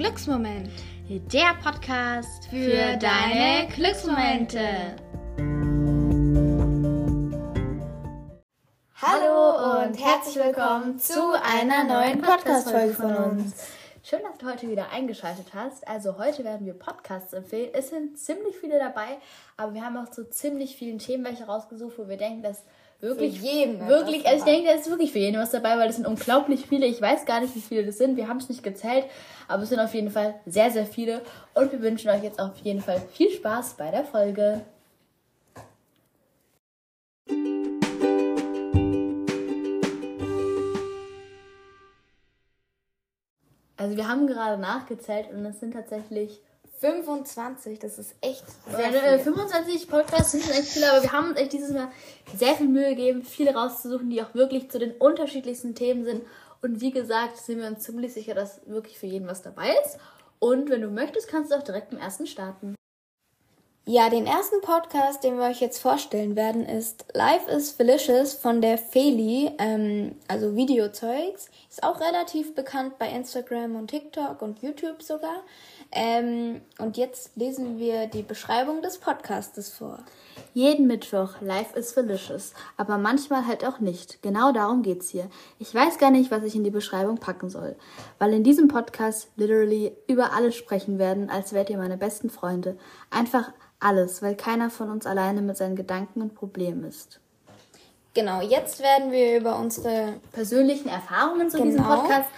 Glücksmoment. Der Podcast für, für deine Glücksmomente. Hallo und herzlich willkommen zu einer neuen Podcast-Folge von uns. Schön, dass du heute wieder eingeschaltet hast. Also heute werden wir Podcasts empfehlen. Es sind ziemlich viele dabei, aber wir haben auch so ziemlich vielen Themen welche rausgesucht, wo wir denken, dass wirklich, für jeden wirklich, also ich denke, da ist wirklich für jeden was dabei, weil es sind unglaublich viele. Ich weiß gar nicht, wie viele das sind. Wir haben es nicht gezählt, aber es sind auf jeden Fall sehr, sehr viele. Und wir wünschen euch jetzt auf jeden Fall viel Spaß bei der Folge. Also wir haben gerade nachgezählt und es sind tatsächlich 25, das ist echt sehr ja, viel. 25 Podcasts sind echt viele, aber wir haben uns echt dieses Mal sehr viel Mühe gegeben, viele rauszusuchen, die auch wirklich zu den unterschiedlichsten Themen sind. Und wie gesagt, sind wir uns ziemlich sicher, dass wirklich für jeden was dabei ist. Und wenn du möchtest, kannst du auch direkt im ersten starten. Ja, den ersten Podcast, den wir euch jetzt vorstellen werden, ist Life is Felicious von der Feli, ähm, also Videozeugs. Ist auch relativ bekannt bei Instagram und TikTok und YouTube sogar. Ähm, und jetzt lesen wir die Beschreibung des Podcastes vor. Jeden Mittwoch, Life is Felicious, aber manchmal halt auch nicht. Genau darum geht's hier. Ich weiß gar nicht, was ich in die Beschreibung packen soll, weil in diesem Podcast literally über alles sprechen werden, als wärt ihr meine besten Freunde. Einfach alles, weil keiner von uns alleine mit seinen Gedanken und Problemen ist. Genau, jetzt werden wir über unsere persönlichen Erfahrungen zu genau. diesem Podcast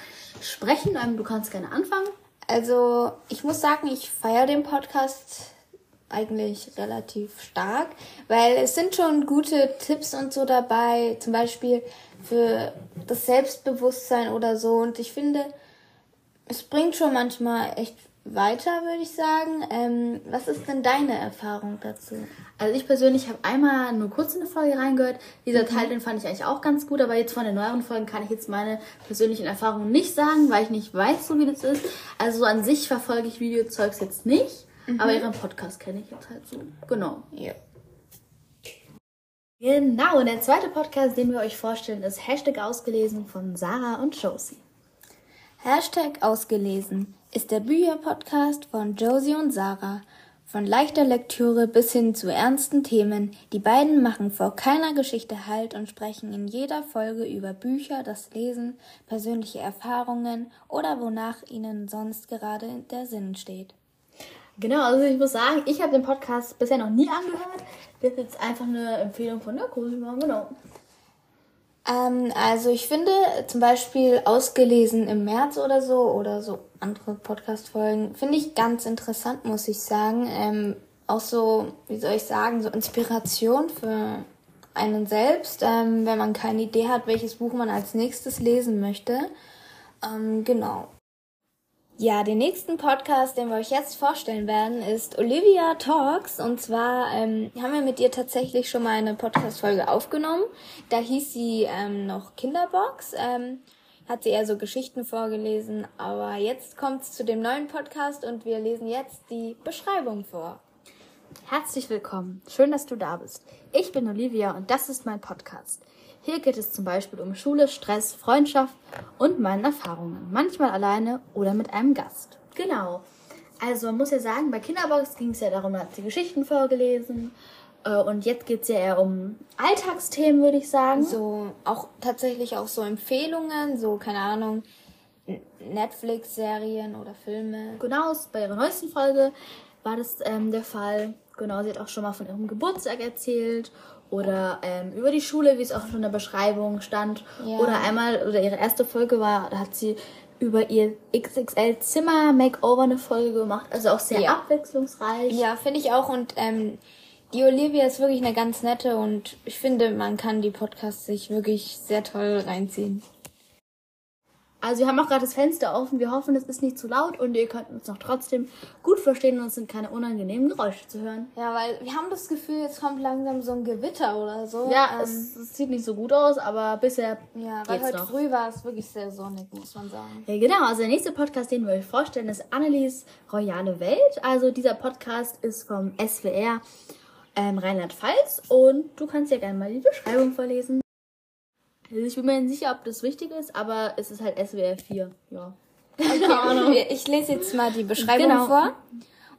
sprechen. Ähm, du kannst gerne anfangen. Also, ich muss sagen, ich feiere den Podcast eigentlich relativ stark, weil es sind schon gute Tipps und so dabei, zum Beispiel für das Selbstbewusstsein oder so. Und ich finde, es bringt schon manchmal echt weiter, würde ich sagen. Ähm, was ist denn deine Erfahrung dazu? Also ich persönlich habe einmal nur kurz in eine Folge reingehört. Dieser mhm. Teil, den fand ich eigentlich auch ganz gut, aber jetzt von den neueren Folgen kann ich jetzt meine persönlichen Erfahrungen nicht sagen, weil ich nicht weiß, so wie das ist. Also an sich verfolge ich Videozeugs jetzt nicht, mhm. aber ihren Podcast kenne ich jetzt halt so. Genau. Ja. Genau, und der zweite Podcast, den wir euch vorstellen, ist Hashtag ausgelesen von Sarah und Josie. Hashtag ausgelesen ist der Bücherpodcast von Josie und Sarah. Von leichter Lektüre bis hin zu ernsten Themen, die beiden machen vor keiner Geschichte Halt und sprechen in jeder Folge über Bücher, das Lesen, persönliche Erfahrungen oder wonach ihnen sonst gerade der Sinn steht. Genau, also ich muss sagen, ich habe den Podcast bisher noch nie angehört. Das ist jetzt einfach eine Empfehlung von der Cosima, genau. Ähm, also ich finde zum Beispiel ausgelesen im März oder so oder so andere Podcast-Folgen finde ich ganz interessant, muss ich sagen. Ähm, auch so, wie soll ich sagen, so Inspiration für einen selbst, ähm, wenn man keine Idee hat, welches Buch man als nächstes lesen möchte. Ähm, genau. Ja, den nächsten Podcast, den wir euch jetzt vorstellen werden, ist Olivia Talks. Und zwar ähm, haben wir mit ihr tatsächlich schon mal eine Podcast-Folge aufgenommen. Da hieß sie ähm, noch Kinderbox. Ähm, hat sie eher so Geschichten vorgelesen. Aber jetzt kommt es zu dem neuen Podcast und wir lesen jetzt die Beschreibung vor. Herzlich willkommen. Schön, dass du da bist. Ich bin Olivia und das ist mein Podcast. Hier geht es zum Beispiel um Schule, Stress, Freundschaft und meine Erfahrungen. Manchmal alleine oder mit einem Gast. Genau. Also man muss ja sagen, bei Kinderbox ging es ja darum, hat sie Geschichten vorgelesen. Äh, und jetzt geht es ja eher um Alltagsthemen, würde ich sagen. So, auch tatsächlich auch so Empfehlungen, so, keine Ahnung, Netflix-Serien oder Filme. Genau, bei ihrer neuesten Folge war das ähm, der Fall. Genau, sie hat auch schon mal von ihrem Geburtstag erzählt oder ähm, über die Schule, wie es auch schon in der Beschreibung stand. Ja. Oder einmal, oder ihre erste Folge war, da hat sie über ihr XXL Zimmer Makeover eine Folge gemacht. Also auch sehr ja. abwechslungsreich. Ja, finde ich auch. Und ähm, die Olivia ist wirklich eine ganz nette und ich finde, man kann die Podcasts sich wirklich sehr toll reinziehen. Also wir haben auch gerade das Fenster offen. Wir hoffen, es ist nicht zu laut und ihr könnt uns noch trotzdem gut verstehen und es sind keine unangenehmen Geräusche zu hören. Ja, weil wir haben das Gefühl, jetzt kommt langsam so ein Gewitter oder so. Ja, ähm, es, es, sieht nicht so gut aus, aber bisher Ja, weil heute noch. früh war es wirklich sehr sonnig, muss man sagen. Ja, genau. Also der nächste Podcast, den wir euch vorstellen, ist Annelies Royale Welt. Also dieser Podcast ist vom SWR ähm, Rheinland-Pfalz und du kannst ja gerne mal die Beschreibung vorlesen. Also ich bin mir nicht sicher, ob das wichtig ist, aber es ist halt SWR 4, ja. Okay, ich lese jetzt mal die Beschreibung genau. vor.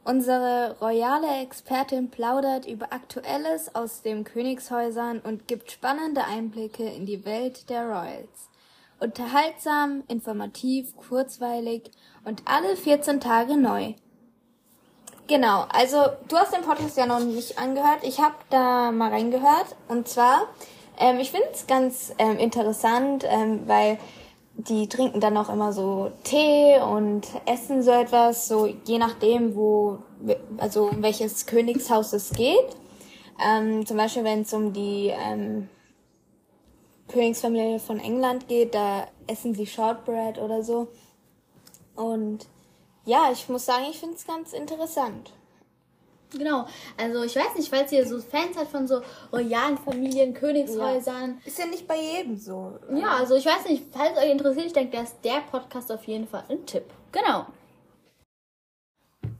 Unsere royale Expertin plaudert über Aktuelles aus den Königshäusern und gibt spannende Einblicke in die Welt der Royals. Unterhaltsam, informativ, kurzweilig und alle 14 Tage neu. Genau, also du hast den Podcast ja noch nicht angehört. Ich habe da mal reingehört. Und zwar, ähm, ich finde es ganz ähm, interessant, ähm, weil die trinken dann auch immer so Tee und essen so etwas, so je nachdem, wo, also um welches Königshaus es geht. Ähm, zum Beispiel, wenn es um die ähm, Königsfamilie von England geht, da essen sie Shortbread oder so. Und ja, ich muss sagen, ich finde es ganz interessant. Genau, also ich weiß nicht, falls ihr so Fans seid von so royalen Familien, Königshäusern. Ja. Ist ja nicht bei jedem so. Ja, also ich weiß nicht, falls euch interessiert, ich denke, der ist der Podcast auf jeden Fall ein Tipp. Genau.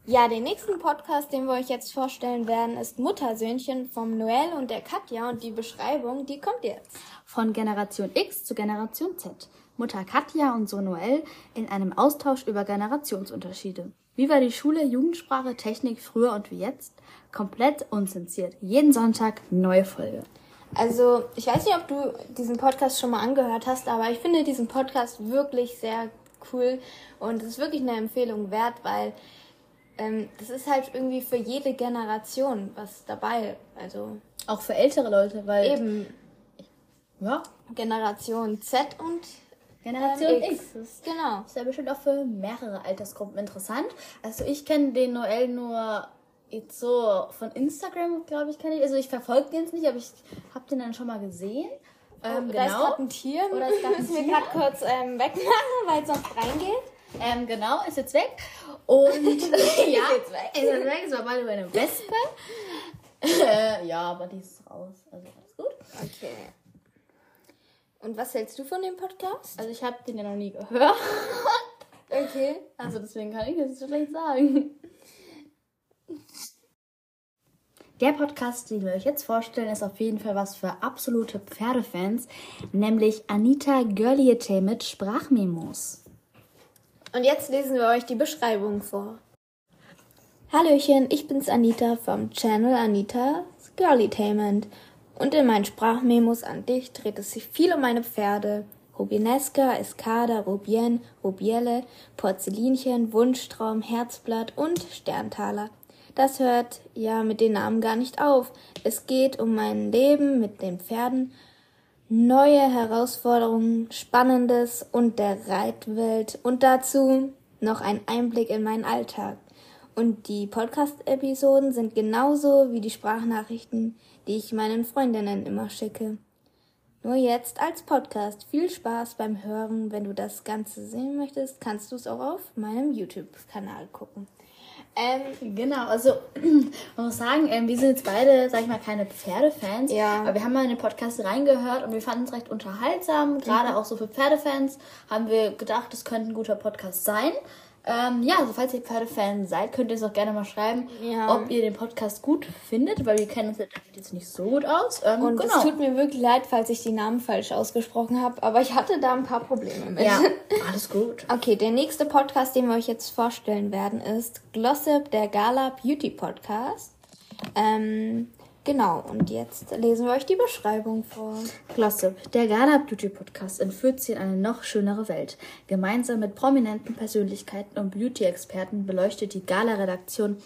Ja, den nächsten Podcast, den wir euch jetzt vorstellen werden, ist Muttersöhnchen vom Noel und der Katja und die Beschreibung, die kommt jetzt. Von Generation X zu Generation Z. Mutter Katja und Sohn Noel in einem Austausch über Generationsunterschiede. Wie war die Schule, Jugendsprache, Technik früher und wie jetzt? Komplett unzensiert. Jeden Sonntag neue Folge. Also, ich weiß nicht, ob du diesen Podcast schon mal angehört hast, aber ich finde diesen Podcast wirklich sehr cool und es ist wirklich eine Empfehlung wert, weil ähm, das ist halt irgendwie für jede Generation was dabei. Also auch für ältere Leute, weil eben ja Generation Z und Generation X. X. Ist, genau. Ist ja bestimmt auch für mehrere Altersgruppen interessant. Also ich kenne den Noel nur jetzt so von Instagram, glaube ich, kenne ich. Also ich verfolge den jetzt nicht, aber ich habe den dann schon mal gesehen. Oh, ähm, da genau. ist gerade ein Tier. Oder ist gerade müssen wir gerade kurz ähm, wegmachen, weil es sonst reingeht. Ähm, genau, ist jetzt weg. Und ja, ist jetzt weg. Ist jetzt weg. Es war mal über eine Wespe. äh, ja, aber die ist raus. Also alles gut. Okay. Und was hältst du von dem Podcast? Also ich habe den ja noch nie gehört. Okay. Also deswegen kann ich das so schlecht sagen. Der Podcast, den wir euch jetzt vorstellen, ist auf jeden Fall was für absolute Pferdefans, nämlich Anita Görliete mit Sprachmemos. Und jetzt lesen wir euch die Beschreibung vor. Hallöchen, ich bin's Anita vom Channel Anita's Girlytainment und in meinen Sprachmemos an dich dreht es sich viel um meine Pferde. Rubinesca, Escada, Rubien, Rubielle, Porzellinchen, Wunschtraum, Herzblatt und Sterntaler. Das hört ja mit den Namen gar nicht auf. Es geht um mein Leben mit den Pferden, neue Herausforderungen, Spannendes und der Reitwelt und dazu noch ein Einblick in meinen Alltag. Und die Podcast-Episoden sind genauso wie die Sprachnachrichten, die ich meinen Freundinnen immer schicke. Nur jetzt als Podcast. Viel Spaß beim Hören. Wenn du das Ganze sehen möchtest, kannst du es auch auf meinem YouTube-Kanal gucken. Ähm, genau, also man muss sagen, ähm, wir sind jetzt beide, sag ich mal, keine Pferdefans. Ja. Aber wir haben mal in den Podcast reingehört und wir fanden es recht unterhaltsam. Gerade mhm. auch so für Pferdefans haben wir gedacht, es könnte ein guter Podcast sein. Ähm, ja, also falls ihr Pferdefan seid, könnt ihr es auch gerne mal schreiben, ja. ob ihr den Podcast gut findet, weil wir kennen uns jetzt nicht so gut aus. Ähm, und genau. es tut mir wirklich leid, falls ich die Namen falsch ausgesprochen habe, aber ich hatte da ein paar Probleme mit. Ja, alles gut. Okay, der nächste Podcast, den wir euch jetzt vorstellen werden, ist Glossip, der Gala Beauty Podcast. Ähm, Genau, und jetzt lesen wir euch die Beschreibung vor. Glossip, der Gala Beauty Podcast entführt sie in eine noch schönere Welt. Gemeinsam mit prominenten Persönlichkeiten und Beauty-Experten beleuchtet die Gala-Redaktion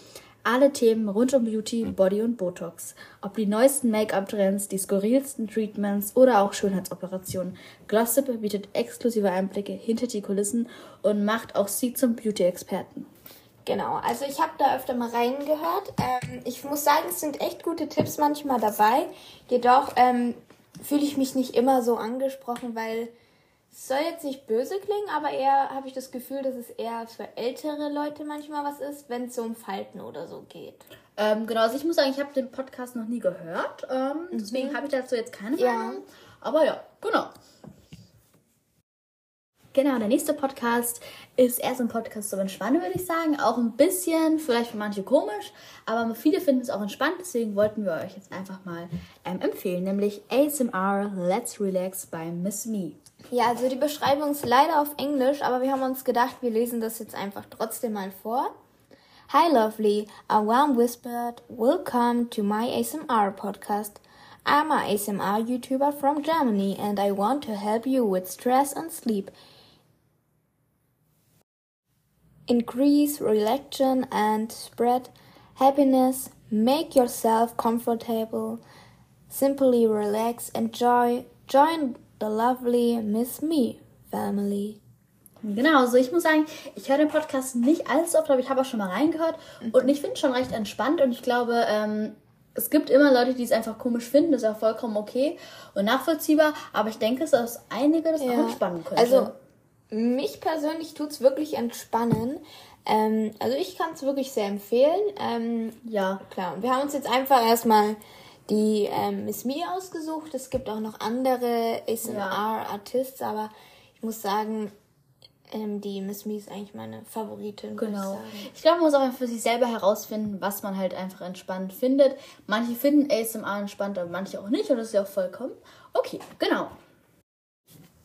alle Themen rund um Beauty, Body und Botox. Ob die neuesten Make-up-Trends, die skurrilsten Treatments oder auch Schönheitsoperationen. Glossip bietet exklusive Einblicke hinter die Kulissen und macht auch sie zum Beauty-Experten. Genau, also ich habe da öfter mal reingehört. Ähm, ich muss sagen, es sind echt gute Tipps manchmal dabei. Jedoch ähm, fühle ich mich nicht immer so angesprochen, weil es soll jetzt nicht böse klingen, aber eher habe ich das Gefühl, dass es eher für ältere Leute manchmal was ist, wenn es so um Falten oder so geht. Ähm, genau, also ich muss sagen, ich habe den Podcast noch nie gehört. Ähm, mhm. Deswegen habe ich dazu jetzt keine Meinung. Ja. Aber ja, genau. Genau, der nächste Podcast ist eher so ein Podcast zum Entspannen, würde ich sagen. Auch ein bisschen, vielleicht für manche komisch, aber viele finden es auch entspannt. Deswegen wollten wir euch jetzt einfach mal ähm, empfehlen, nämlich ASMR Let's Relax bei Miss Me. Ja, also die Beschreibung ist leider auf Englisch, aber wir haben uns gedacht, wir lesen das jetzt einfach trotzdem mal vor. Hi, lovely. A warm whispered welcome to my ASMR podcast. I'm a ASMR YouTuber from Germany and I want to help you with stress and sleep. Increase relaxation and spread happiness. Make yourself comfortable. Simply relax. Enjoy. Join the lovely Miss Me family. Genau, also ich muss sagen, ich höre den Podcast nicht allzu oft, aber ich habe auch schon mal reingehört mhm. und ich finde es schon recht entspannt und ich glaube, ähm, es gibt immer Leute, die es einfach komisch finden, das ist auch vollkommen okay und nachvollziehbar, aber ich denke, es ist einige das ja. auch entspannen können. Also mich persönlich tut es wirklich entspannen. Ähm, also ich kann es wirklich sehr empfehlen. Ähm, ja. Klar. Wir haben uns jetzt einfach erstmal die ähm, Miss Me ausgesucht. Es gibt auch noch andere ASMR-Artists, ja. aber ich muss sagen, ähm, die Miss Me ist eigentlich meine Favoritin. Genau. Ich, ich glaube, man muss auch für sich selber herausfinden, was man halt einfach entspannt findet. Manche finden ASMR entspannt, aber manche auch nicht und das ist ja auch vollkommen okay. Genau.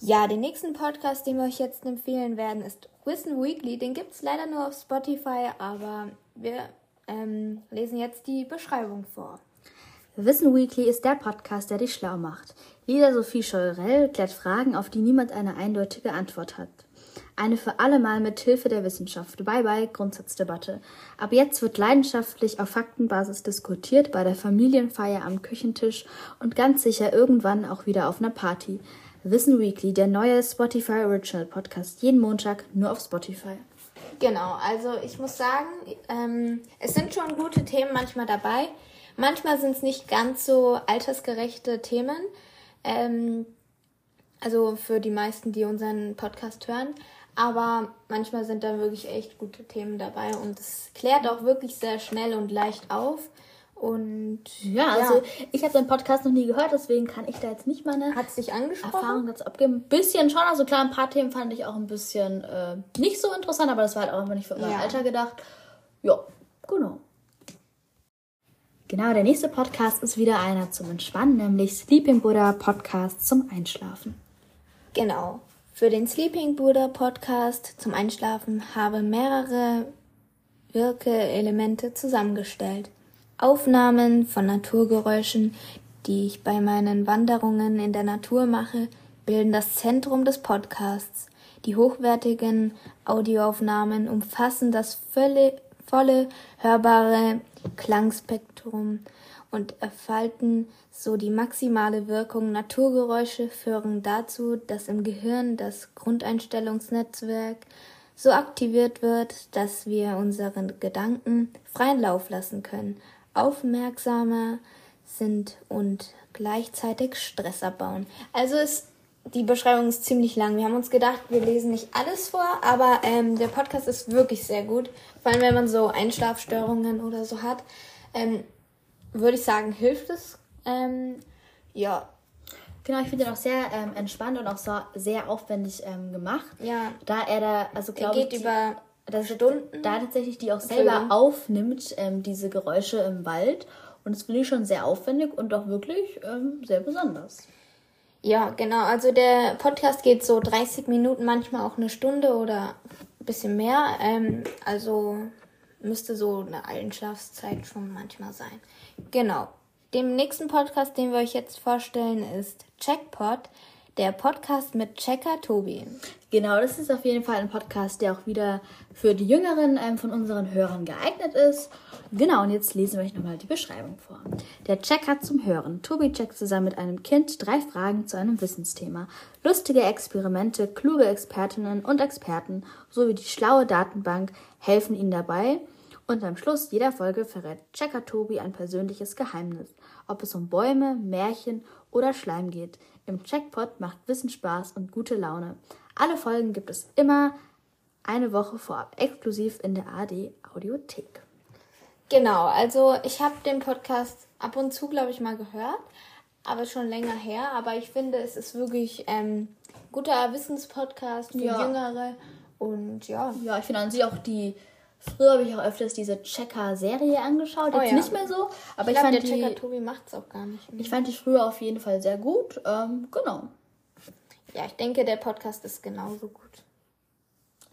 Ja, den nächsten Podcast, den wir euch jetzt empfehlen werden, ist Wissen Weekly. Den gibt es leider nur auf Spotify, aber wir ähm, lesen jetzt die Beschreibung vor. Wissen Weekly ist der Podcast, der dich schlau macht. Lisa Sophie Scheurell klärt Fragen, auf die niemand eine eindeutige Antwort hat. Eine für alle Mal mit Hilfe der Wissenschaft. Bye bye Grundsatzdebatte. Ab jetzt wird leidenschaftlich auf Faktenbasis diskutiert bei der Familienfeier am Küchentisch und ganz sicher irgendwann auch wieder auf einer Party. Wissen Weekly, der neue Spotify Original Podcast, jeden Montag nur auf Spotify. Genau, also ich muss sagen, ähm, es sind schon gute Themen manchmal dabei. Manchmal sind es nicht ganz so altersgerechte Themen. Ähm, also für die meisten, die unseren Podcast hören. Aber manchmal sind da wirklich echt gute Themen dabei und es klärt auch wirklich sehr schnell und leicht auf. Und ja, also ja. ich habe den Podcast noch nie gehört, deswegen kann ich da jetzt nicht meine Hat sich angesprochen? Erfahrung dazu abgeben. Ein bisschen schon, also klar, ein paar Themen fand ich auch ein bisschen äh, nicht so interessant, aber das war halt auch immer nicht für mein ja. Alter gedacht. Ja, genau. Genau, der nächste Podcast ist wieder einer zum Entspannen, nämlich Sleeping Buddha Podcast zum Einschlafen. Genau. Für den Sleeping Buddha Podcast zum Einschlafen habe mehrere Wirke-Elemente zusammengestellt. Aufnahmen von Naturgeräuschen, die ich bei meinen Wanderungen in der Natur mache, bilden das Zentrum des Podcasts. Die hochwertigen Audioaufnahmen umfassen das volle, volle hörbare Klangspektrum und erfalten so die maximale Wirkung. Naturgeräusche führen dazu, dass im Gehirn das Grundeinstellungsnetzwerk so aktiviert wird, dass wir unseren Gedanken freien Lauf lassen können, aufmerksamer sind und gleichzeitig Stress abbauen. Also ist die Beschreibung ist ziemlich lang. Wir haben uns gedacht, wir lesen nicht alles vor, aber ähm, der Podcast ist wirklich sehr gut. Vor allem, wenn man so Einschlafstörungen oder so hat. Ähm, würde ich sagen, hilft es. Ähm, ja. Genau, ich finde ihn auch sehr ähm, entspannt und auch so sehr aufwendig ähm, gemacht. Ja. Da er da, also glaube ich. geht über dass Stunden. Da tatsächlich die auch selber aufnimmt, ähm, diese Geräusche im Wald. Und das finde ich schon sehr aufwendig und auch wirklich ähm, sehr besonders. Ja, genau. Also der Podcast geht so 30 Minuten, manchmal auch eine Stunde oder ein bisschen mehr. Ähm, also müsste so eine Einschlafszeit schon manchmal sein. Genau. Dem nächsten Podcast, den wir euch jetzt vorstellen, ist Checkpot, der Podcast mit Checker Tobi. Genau, das ist auf jeden Fall ein Podcast, der auch wieder für die Jüngeren ähm, von unseren Hörern geeignet ist. Genau, und jetzt lesen wir euch nochmal die Beschreibung vor. Der Checker zum Hören. Tobi checkt zusammen mit einem Kind drei Fragen zu einem Wissensthema. Lustige Experimente, kluge Expertinnen und Experten sowie die schlaue Datenbank helfen ihnen dabei, und am Schluss jeder Folge verrät Checker Tobi ein persönliches Geheimnis, ob es um Bäume, Märchen oder Schleim geht. Im Checkpot macht Wissen Spaß und gute Laune. Alle Folgen gibt es immer eine Woche vorab, exklusiv in der AD Audiothek. Genau, also ich habe den Podcast ab und zu, glaube ich, mal gehört, aber schon länger her. Aber ich finde, es ist wirklich ähm, guter Wissenspodcast für ja. Jüngere. Und ja. Ja, ich finde an sich auch die Früher habe ich auch öfters diese Checker-Serie angeschaut. Oh, Jetzt ja. nicht mehr so. Aber ich, ich glaub, fand der die, Checker Tobi macht es auch gar nicht mehr. Ich fand die früher auf jeden Fall sehr gut. Ähm, genau. ja, ich denke, der Podcast ist genauso gut.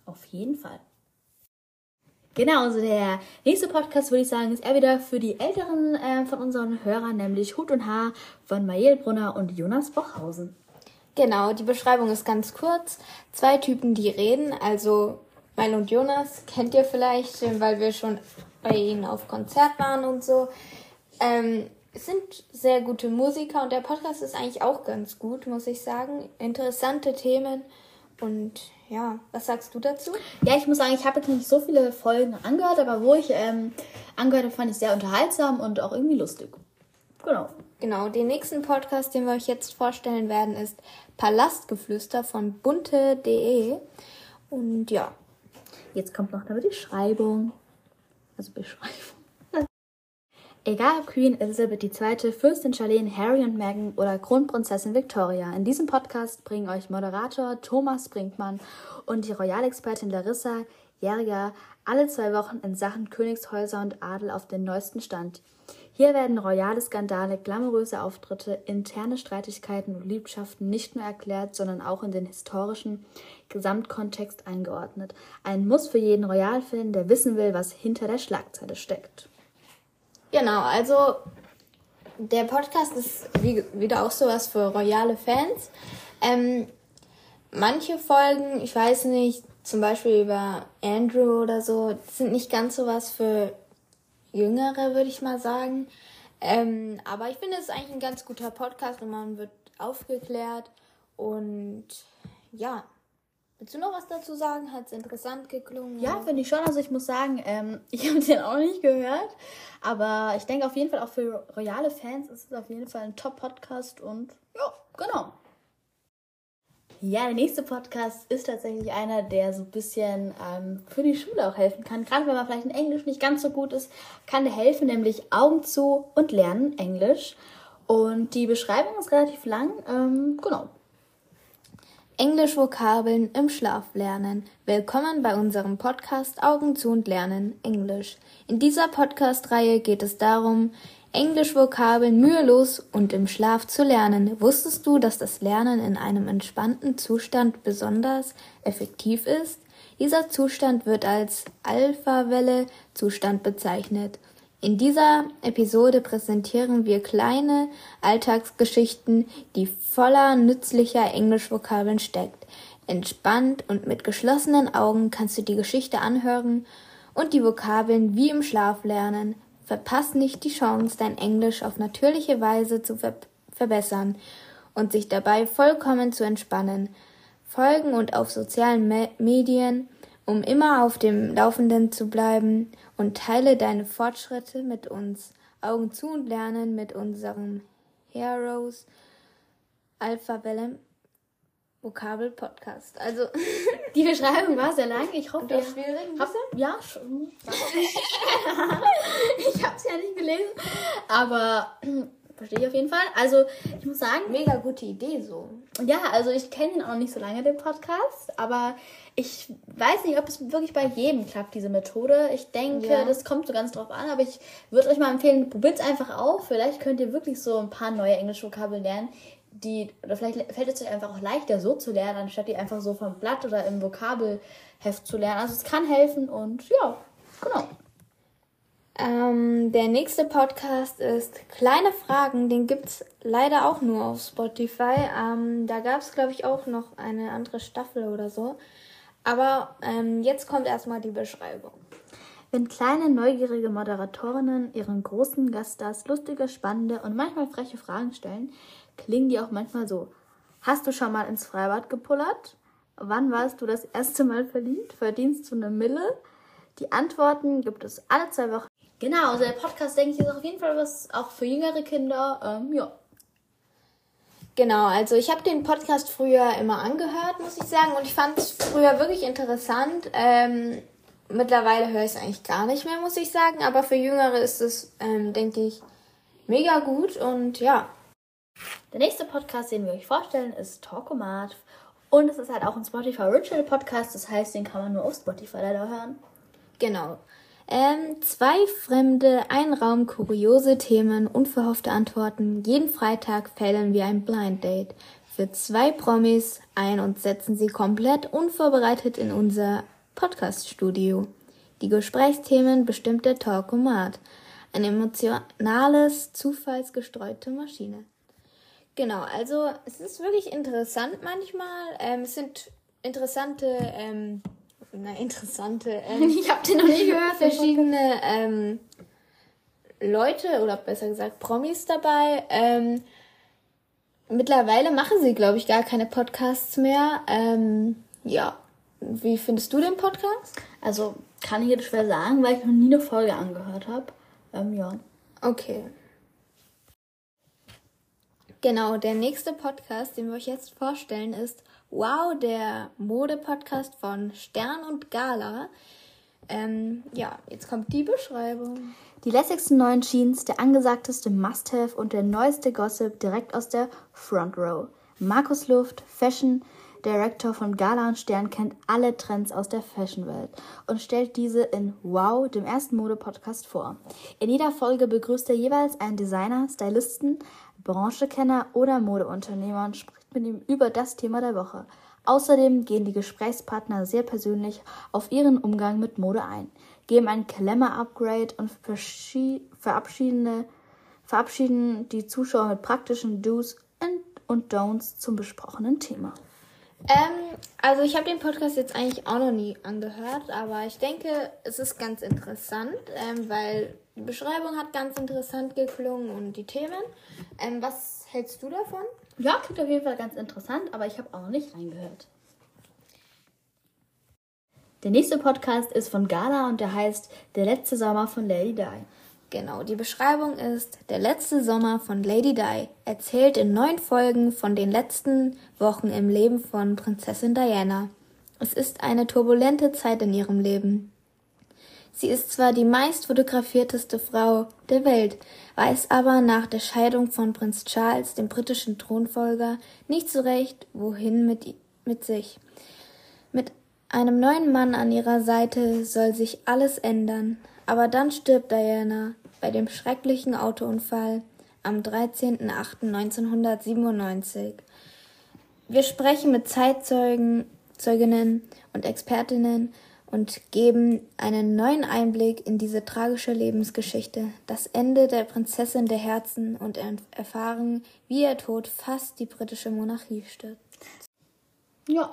Auf jeden Fall. Genau, also der nächste Podcast, würde ich sagen, ist eher wieder für die Älteren äh, von unseren Hörern, nämlich Hut und Haar von Mael Brunner und Jonas Bochhausen. Genau, die Beschreibung ist ganz kurz. Zwei Typen, die reden, also Mael und Jonas kennt ihr vielleicht, weil wir schon bei ihnen auf Konzert waren und so. Ähm, es sind sehr gute Musiker und der Podcast ist eigentlich auch ganz gut, muss ich sagen. Interessante Themen und ja, was sagst du dazu? Ja, ich muss sagen, ich habe jetzt nicht so viele Folgen angehört, aber wo ich ähm, angehört habe, fand ich sehr unterhaltsam und auch irgendwie lustig. Genau. Genau, den nächsten Podcast, den wir euch jetzt vorstellen werden, ist Palastgeflüster von bunte.de. Und ja. Jetzt kommt noch eine Beschreibung. Also Beschreibung. Egal ob Queen Elizabeth II., Fürstin Charlene, Harry und Meghan oder Kronprinzessin Victoria, in diesem Podcast bringen euch Moderator Thomas Brinkmann und die Royalexpertin Larissa Järiger alle zwei Wochen in Sachen Königshäuser und Adel auf den neuesten Stand. Hier werden royale Skandale, glamouröse Auftritte, interne Streitigkeiten und Liebschaften nicht nur erklärt, sondern auch in den historischen Gesamtkontext eingeordnet. Ein Muss für jeden Royalfan, der wissen will, was hinter der Schlagzeile steckt. Genau, also der Podcast ist wie, wieder auch sowas für royale Fans. Ähm, manche Folgen, ich weiß nicht, zum Beispiel über Andrew oder so, sind nicht ganz sowas für Jüngere, würde ich mal sagen. Ähm, aber ich finde, es ist eigentlich ein ganz guter Podcast und man wird aufgeklärt. Und ja, Willst du noch was dazu sagen? Hat es interessant geklungen? Ja, finde ich schon. Also ich muss sagen, ähm, ich habe den auch nicht gehört. Aber ich denke auf jeden Fall auch für royale Fans ist es auf jeden Fall ein Top-Podcast und ja, genau. Ja, der nächste Podcast ist tatsächlich einer, der so ein bisschen ähm, für die Schule auch helfen kann. Gerade wenn man vielleicht in Englisch nicht ganz so gut ist, kann der helfen, nämlich Augen zu und lernen Englisch. Und die Beschreibung ist relativ lang. Ähm, genau. Englisch-Vokabeln im Schlaf lernen. Willkommen bei unserem Podcast Augen zu und lernen Englisch. In dieser Podcast-Reihe geht es darum, Englisch-Vokabeln mühelos und im Schlaf zu lernen. Wusstest du, dass das Lernen in einem entspannten Zustand besonders effektiv ist? Dieser Zustand wird als Alpha-Welle-Zustand bezeichnet. In dieser Episode präsentieren wir kleine Alltagsgeschichten, die voller nützlicher Englischvokabeln steckt. Entspannt und mit geschlossenen Augen kannst du die Geschichte anhören und die Vokabeln wie im Schlaf lernen. Verpass nicht die Chance, dein Englisch auf natürliche Weise zu ver verbessern und sich dabei vollkommen zu entspannen. Folgen und auf sozialen Me Medien um immer auf dem Laufenden zu bleiben und teile deine Fortschritte mit uns. Augen zu und lernen mit unserem Heroes Alpha Welle Vokabel Podcast. Also die Beschreibung war sehr lang. Ich hoffe, ihr schwierig. Habt ja schon. ich habe es ja nicht gelesen, aber verstehe ich auf jeden Fall. Also ich muss sagen, mega gute Idee so. Ja, also ich kenne ihn auch nicht so lange den Podcast, aber ich weiß nicht, ob es wirklich bei jedem klappt, diese Methode. Ich denke, ja. das kommt so ganz drauf an, aber ich würde euch mal empfehlen, probiert es einfach auf. Vielleicht könnt ihr wirklich so ein paar neue englische Vokabeln lernen, die, oder vielleicht fällt es euch einfach auch leichter, so zu lernen, anstatt die einfach so vom Blatt oder im Vokabelheft zu lernen. Also es kann helfen und ja, genau. Ähm, der nächste Podcast ist Kleine Fragen. Den gibt es leider auch nur auf Spotify. Ähm, da gab es, glaube ich, auch noch eine andere Staffel oder so. Aber ähm, jetzt kommt erstmal die Beschreibung. Wenn kleine, neugierige Moderatorinnen ihren großen Gaststars lustige, spannende und manchmal freche Fragen stellen, klingen die auch manchmal so. Hast du schon mal ins Freibad gepullert? Wann warst du das erste Mal verliebt? Verdienst du eine Mille? Die Antworten gibt es alle zwei Wochen. Genau, also der Podcast, denke ich, ist auf jeden Fall was auch für jüngere Kinder. Ähm, ja. Genau, also ich habe den Podcast früher immer angehört, muss ich sagen, und ich fand es früher wirklich interessant. Ähm, mittlerweile höre ich es eigentlich gar nicht mehr, muss ich sagen, aber für Jüngere ist es, ähm, denke ich, mega gut und ja. Der nächste Podcast, den wir euch vorstellen, ist Talkomat. Und es ist halt auch ein Spotify Original Podcast, das heißt, den kann man nur auf Spotify leider hören. Genau. Ähm, zwei Fremde, ein Raum, kuriose Themen, unverhoffte Antworten. Jeden Freitag fällen wir ein Blind Date. für zwei Promis ein und setzen sie komplett unvorbereitet in unser Podcast-Studio. Die Gesprächsthemen bestimmt der Talkomat. Ein emotionales, zufallsgestreute Maschine. Genau, also es ist wirklich interessant manchmal. Ähm, es sind interessante, ähm, na interessante, ähm, ich habe den noch nie gehört, verschiedene ähm, Leute oder besser gesagt Promis dabei. Ähm, mittlerweile machen sie, glaube ich, gar keine Podcasts mehr. Ähm, ja, wie findest du den Podcast? Also kann ich jetzt schwer sagen, weil ich noch nie eine Folge angehört habe. Ähm, ja. Okay. Genau, der nächste Podcast, den wir euch jetzt vorstellen, ist Wow, der Mode-Podcast von Stern und Gala. Ähm, ja, jetzt kommt die Beschreibung. Die lässigsten neuen Jeans, der angesagteste Must-Have und der neueste Gossip direkt aus der Front Row. Markus Luft, Fashion Director von Gala und Stern, kennt alle Trends aus der Fashion-Welt und stellt diese in Wow, dem ersten Mode-Podcast vor. In jeder Folge begrüßt er jeweils einen Designer, Stylisten, Branchekenner oder Modeunternehmer und spricht mit ihm über das Thema der Woche. Außerdem gehen die Gesprächspartner sehr persönlich auf ihren Umgang mit Mode ein, geben ein Glamour-Upgrade und verabschieden die Zuschauer mit praktischen Do's und Don'ts zum besprochenen Thema. Ähm, also ich habe den Podcast jetzt eigentlich auch noch nie angehört, aber ich denke, es ist ganz interessant, ähm, weil die Beschreibung hat ganz interessant geklungen und die Themen. Ähm, was hältst du davon? Ja, klingt auf jeden Fall ganz interessant, aber ich habe auch noch nicht reingehört. Der nächste Podcast ist von Gala und der heißt Der letzte Sommer von Lady Di. Genau, die Beschreibung ist Der letzte Sommer von Lady Di erzählt in neun Folgen von den letzten Wochen im Leben von Prinzessin Diana. Es ist eine turbulente Zeit in ihrem Leben. Sie ist zwar die meist fotografierteste Frau der Welt, weiß aber nach der Scheidung von Prinz Charles, dem britischen Thronfolger, nicht so recht, wohin mit, mit sich. Mit einem neuen Mann an ihrer Seite soll sich alles ändern, aber dann stirbt Diana bei dem schrecklichen Autounfall am 13.08.1997. Wir sprechen mit Zeitzeugen, Zeuginnen und Expertinnen und geben einen neuen Einblick in diese tragische Lebensgeschichte, das Ende der Prinzessin der Herzen und erfahren, wie ihr Tod fast die britische Monarchie stürzt. Ja.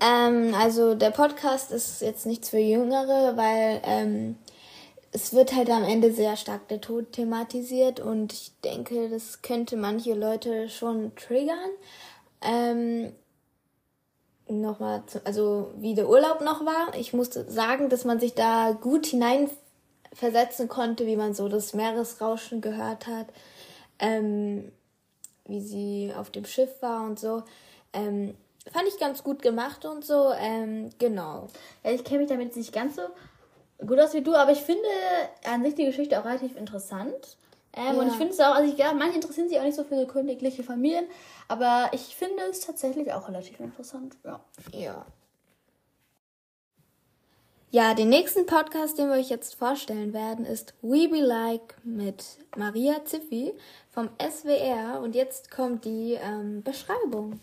Ähm, also der Podcast ist jetzt nichts für Jüngere, weil ähm, es wird halt am Ende sehr stark der Tod thematisiert und ich denke, das könnte manche Leute schon triggern. Ähm, nochmal, also wie der Urlaub noch war. Ich musste sagen, dass man sich da gut hineinversetzen konnte, wie man so das Meeresrauschen gehört hat, ähm, wie sie auf dem Schiff war und so. Ähm, fand ich ganz gut gemacht und so, ähm, genau. Ja, ich kenne mich damit nicht ganz so gut aus wie du, aber ich finde an sich die Geschichte auch relativ interessant. Ähm, ja. Und ich finde es auch, also ich, ja, manche interessieren sich auch nicht so für so königliche Familien, aber ich finde es tatsächlich auch relativ interessant. Ja. Ja. Ja, den nächsten Podcast, den wir euch jetzt vorstellen werden, ist We Be Like mit Maria Ziffi vom SWR. Und jetzt kommt die ähm, Beschreibung.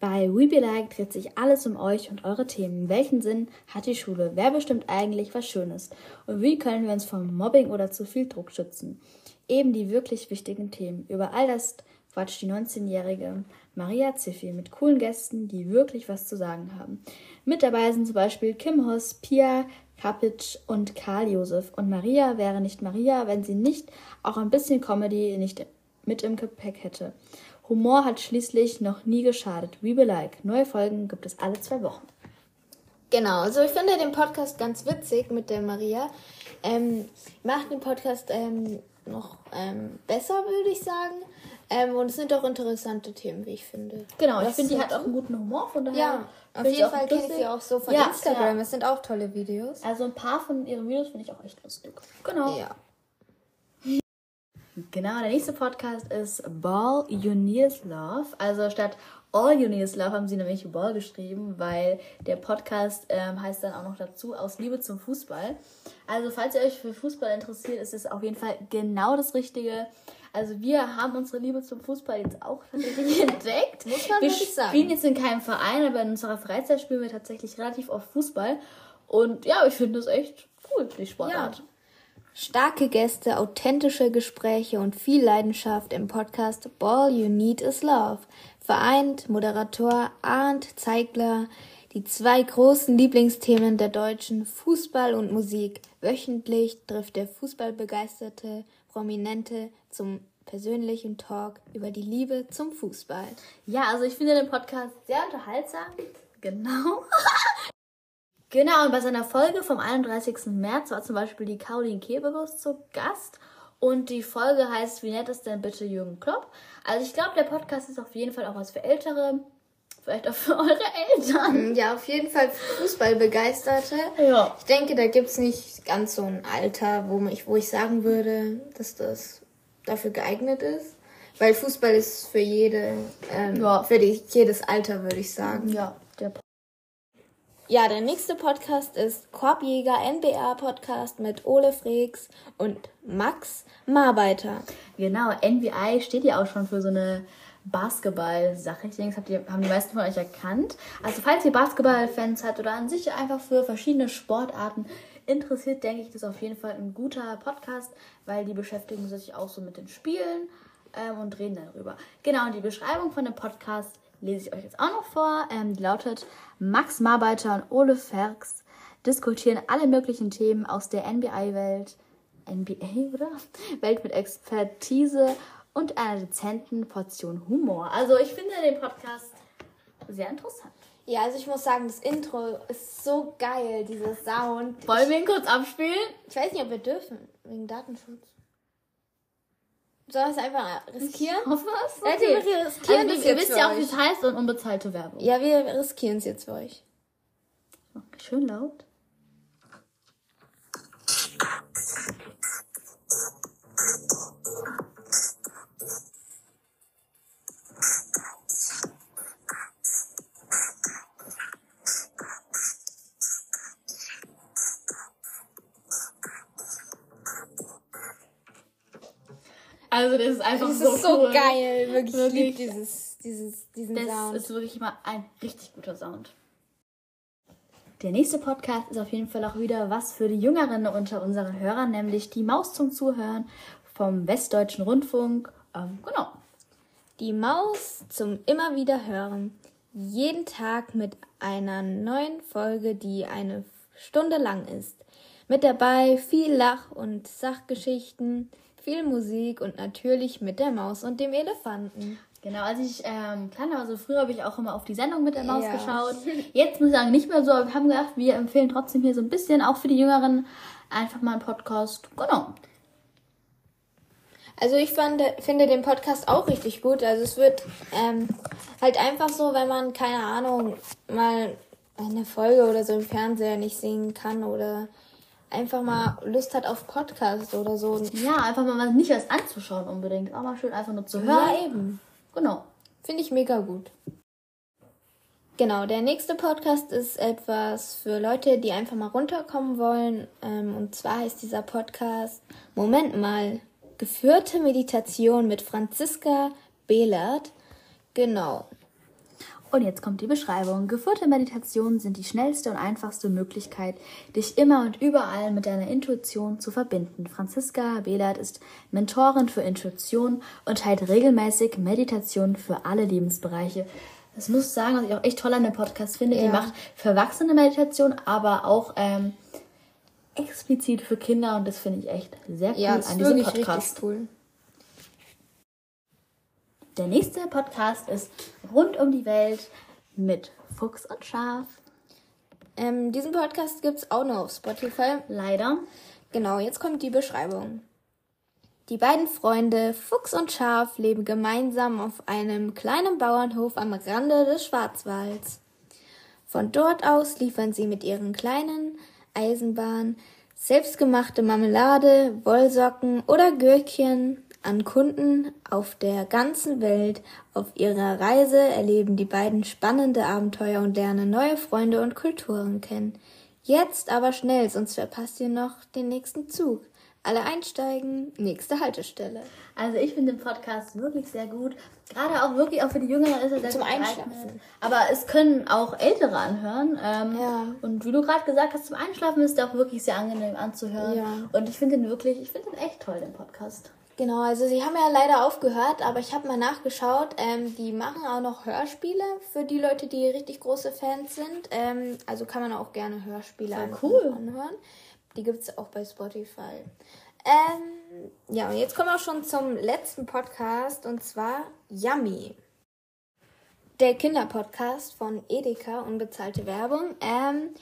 Bei We Be Like dreht sich alles um euch und eure Themen. Welchen Sinn hat die Schule? Wer bestimmt eigentlich, was Schönes? Und wie können wir uns vom Mobbing oder zu viel Druck schützen? Eben die wirklich wichtigen Themen. Über all das quatscht die 19-jährige Maria Ziffi mit coolen Gästen, die wirklich was zu sagen haben. Mit dabei sind zum Beispiel Kim Hoss, Pia Kapic und Karl Josef. Und Maria wäre nicht Maria, wenn sie nicht auch ein bisschen Comedy nicht mit im Gepäck hätte. Humor hat schließlich noch nie geschadet. We be like. Neue Folgen gibt es alle zwei Wochen. Genau, also ich finde den Podcast ganz witzig mit der Maria. Ähm, macht den Podcast ähm, noch ähm, besser, würde ich sagen. Ähm, und es sind auch interessante Themen, wie ich finde. Genau, Was ich finde, die hat auch einen guten Humor, von daher. Ja, auf jeden Fall kenne ich sie auch so von ja, Instagram. Ja. Es sind auch tolle Videos. Also ein paar von ihren Videos finde ich auch echt lustig. Genau. Ja. Genau, der nächste Podcast ist Ball You Need Love. Also statt All You Need Is Love haben sie nämlich Ball geschrieben, weil der Podcast ähm, heißt dann auch noch dazu aus Liebe zum Fußball. Also falls ihr euch für Fußball interessiert, ist es auf jeden Fall genau das Richtige. Also wir haben unsere Liebe zum Fußball jetzt auch tatsächlich entdeckt. Muss man wir spielen jetzt in keinem Verein, aber in unserer Freizeit spielen wir tatsächlich relativ oft Fußball. Und ja, ich finde das echt cool, die Sportart. Ja. Starke Gäste, authentische Gespräche und viel Leidenschaft im Podcast All You Need Is Love. Vereint Moderator Arndt Zeigler, die zwei großen Lieblingsthemen der Deutschen, Fußball und Musik. Wöchentlich trifft der Fußballbegeisterte Prominente zum persönlichen Talk über die Liebe zum Fußball. Ja, also ich finde den Podcast sehr unterhaltsam. Genau. genau, und bei seiner Folge vom 31. März war zum Beispiel die Caroline Kebekus zu Gast. Und die Folge heißt, wie nett ist denn bitte Jürgen Klopp? Also ich glaube, der Podcast ist auf jeden Fall auch was für Ältere. Vielleicht auch für eure Eltern. Ja, auf jeden Fall Fußballbegeisterte. Ja. Ich denke, da gibt es nicht ganz so ein Alter, wo ich, wo ich sagen würde, dass das dafür geeignet ist. Weil Fußball ist für jede, ähm, ja. für die, jedes Alter, würde ich sagen. Ja, ja, der nächste Podcast ist Korbjäger NBA Podcast mit Ole Freaks und Max Marbeiter. Genau, NBA steht ja auch schon für so eine Basketball-Sache. Ich denke, das haben die meisten von euch erkannt. Also falls ihr Basketball-Fans habt oder an sich einfach für verschiedene Sportarten interessiert, denke ich, das ist auf jeden Fall ein guter Podcast, weil die beschäftigen sich auch so mit den Spielen ähm, und reden darüber. Genau, und die Beschreibung von dem Podcast lese ich euch jetzt auch noch vor. Ähm, die lautet, Max Marbeiter und Ole Ferks diskutieren alle möglichen Themen aus der NBA-Welt, NBA, oder? Welt mit Expertise und einer dezenten Portion Humor. Also ich finde den Podcast sehr interessant. Ja, also ich muss sagen, das Intro ist so geil, dieser Sound. Wollen wir ihn kurz abspielen? Ich weiß nicht, ob wir dürfen, wegen Datenschutz. Sollen wir es einfach riskieren? Ich hoffe es. Okay. Ja, wir riskieren also, ihr wisst ja auch, wie es heißt und unbezahlte Werbung. Ja, wir riskieren es jetzt für euch. Schön laut. Also das ist einfach das so, ist so cool. geil. Wirklich, wirklich. ich liebe dieses, dieses, diesen das Sound. Das ist wirklich immer ein richtig guter Sound. Der nächste Podcast ist auf jeden Fall auch wieder was für die Jüngeren unter unseren Hörern, nämlich die Maus zum Zuhören vom Westdeutschen Rundfunk. Ähm, genau. Die Maus zum immer wieder hören. Jeden Tag mit einer neuen Folge, die eine Stunde lang ist. Mit dabei viel Lach- und Sachgeschichten, viel Musik und natürlich mit der Maus und dem Elefanten. Genau, als ich ähm, klein war, also früher habe ich auch immer auf die Sendung mit der Maus ja. geschaut. Jetzt muss ich sagen, nicht mehr so, aber wir haben gedacht, wir empfehlen trotzdem hier so ein bisschen, auch für die Jüngeren, einfach mal einen Podcast. Genau. Also ich fand, finde den Podcast auch richtig gut. Also es wird ähm, halt einfach so, wenn man, keine Ahnung, mal eine Folge oder so im Fernseher nicht sehen kann oder einfach mal Lust hat auf Podcast oder so. Ja, einfach mal nicht was anzuschauen unbedingt. Auch mal schön einfach nur zu hören. Ja, eben. Genau. Finde ich mega gut. Genau, der nächste Podcast ist etwas für Leute, die einfach mal runterkommen wollen. Ähm, und zwar heißt dieser Podcast Moment mal, geführte Meditation mit Franziska Behlert. Genau. Und jetzt kommt die Beschreibung. Geführte Meditationen sind die schnellste und einfachste Möglichkeit, dich immer und überall mit deiner Intuition zu verbinden. Franziska Behlert ist Mentorin für Intuition und teilt regelmäßig Meditationen für alle Lebensbereiche. Das muss ich sagen, was ich auch echt toll an dem Podcast finde. Ja. Die macht für Erwachsene Meditation, aber auch ähm, explizit für Kinder und das finde ich echt sehr cool ja, an diesem Podcast. Cool. Der nächste Podcast ist Rund um die Welt mit Fuchs und Schaf. Ähm, diesen Podcast gibt es auch noch auf Spotify. Leider. Genau, jetzt kommt die Beschreibung. Die beiden Freunde Fuchs und Schaf leben gemeinsam auf einem kleinen Bauernhof am Rande des Schwarzwalds. Von dort aus liefern sie mit ihren kleinen Eisenbahn selbstgemachte Marmelade, Wollsocken oder Gürkchen an Kunden auf der ganzen Welt. Auf ihrer Reise erleben die beiden spannende Abenteuer und lernen neue Freunde und Kulturen kennen. Jetzt aber schnell, sonst verpasst ihr noch den nächsten Zug. Alle einsteigen. Nächste Haltestelle. Also ich finde den Podcast wirklich sehr gut. Gerade auch wirklich auch für die Jüngeren ist er sehr Zum geeignet. Einschlafen. Aber es können auch Ältere anhören. Ähm, Ja. Und wie du gerade gesagt hast, zum Einschlafen ist er auch wirklich sehr angenehm anzuhören. Ja. Und ich finde ihn wirklich, ich finde ihn echt toll, den Podcast. Genau, also sie haben ja leider aufgehört, aber ich habe mal nachgeschaut. Ähm, die machen auch noch Hörspiele für die Leute, die richtig große Fans sind. Ähm, also kann man auch gerne Hörspiele einfach cool. anhören. Die gibt es auch bei Spotify. Ähm, ja, und jetzt kommen wir auch schon zum letzten Podcast und zwar Yummy. Der Kinderpodcast von Edeka, unbezahlte Werbung. Ähm,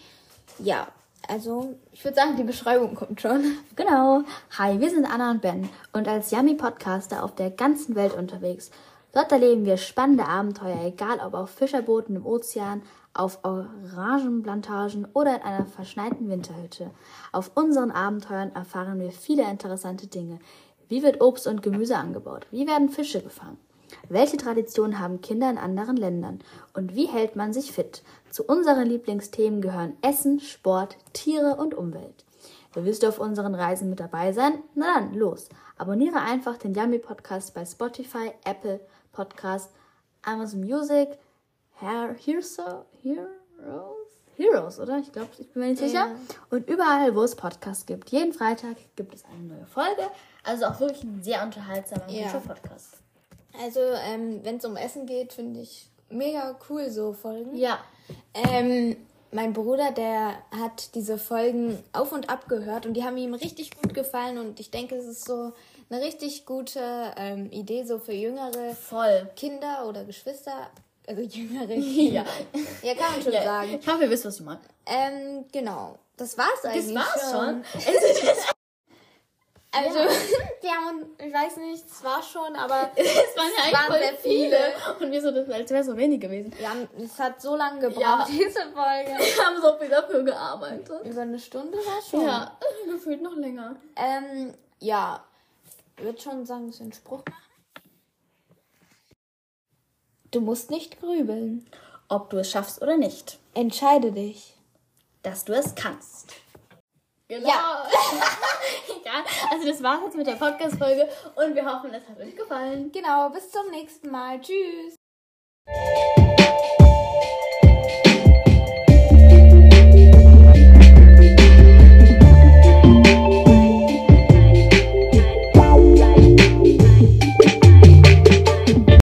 ja, also ich würde sagen, die Beschreibung kommt schon. Genau. Hi, wir sind Anna und Ben und als Yummy Podcaster auf der ganzen Welt unterwegs. Dort erleben wir spannende Abenteuer, egal ob auf Fischerbooten im Ozean, auf Orangenplantagen oder in einer verschneiten Winterhütte. Auf unseren Abenteuern erfahren wir viele interessante Dinge. Wie wird Obst und Gemüse angebaut? Wie werden Fische gefangen? Welche Traditionen haben Kinder in anderen Ländern? Und wie hält man sich fit? Zu unseren Lieblingsthemen gehören Essen, Sport, Tiere und Umwelt. Willst du auf unseren Reisen mit dabei sein? Na dann, los! Abonniere einfach den Yummy Podcast bei Spotify, Apple Podcast, Amazon Music, Her Heroes, Heroes, Heroes, oder? Ich glaube, ich bin mir nicht sicher. Und überall, wo es Podcasts gibt. Jeden Freitag gibt es eine neue Folge. Also auch wirklich ein sehr unterhaltsamer Ja. guter Podcast. Also, ähm, wenn es um Essen geht, finde ich mega cool so Folgen. Ja. Ähm, mein Bruder, der hat diese Folgen auf und ab gehört und die haben ihm richtig gut gefallen und ich denke, es ist so eine richtig gute ähm, Idee so für jüngere Voll. Kinder oder Geschwister. Also jüngere Kinder. Ja, kann man schon sagen. Ich hoffe, ihr wisst, was ich meine. Ähm, genau. Das war's eigentlich. Das war's schon. Also, wir haben, ich weiß nicht, es war schon, aber Es waren ja eigentlich waren sehr viele. viele. Und wir so, das als wäre so wenig gewesen. haben, es hat so lange gebraucht, Ja. diese Folge. Wir haben so viel dafür gearbeitet. Über eine Stunde war schon. Ja, gefühlt noch länger. Ähm, ja. Ich würde schon sagen, dass wir einen Spruch machen. Du musst nicht grübeln. Ob du es schaffst oder nicht. Entscheide dich. Dass du es kannst. Genau. Ja. Ja. Also das war's jetzt mit der Podcast-Folge und wir hoffen, es hat euch gefallen. Genau, bis zum nächsten Mal. Tschüss.